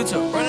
그저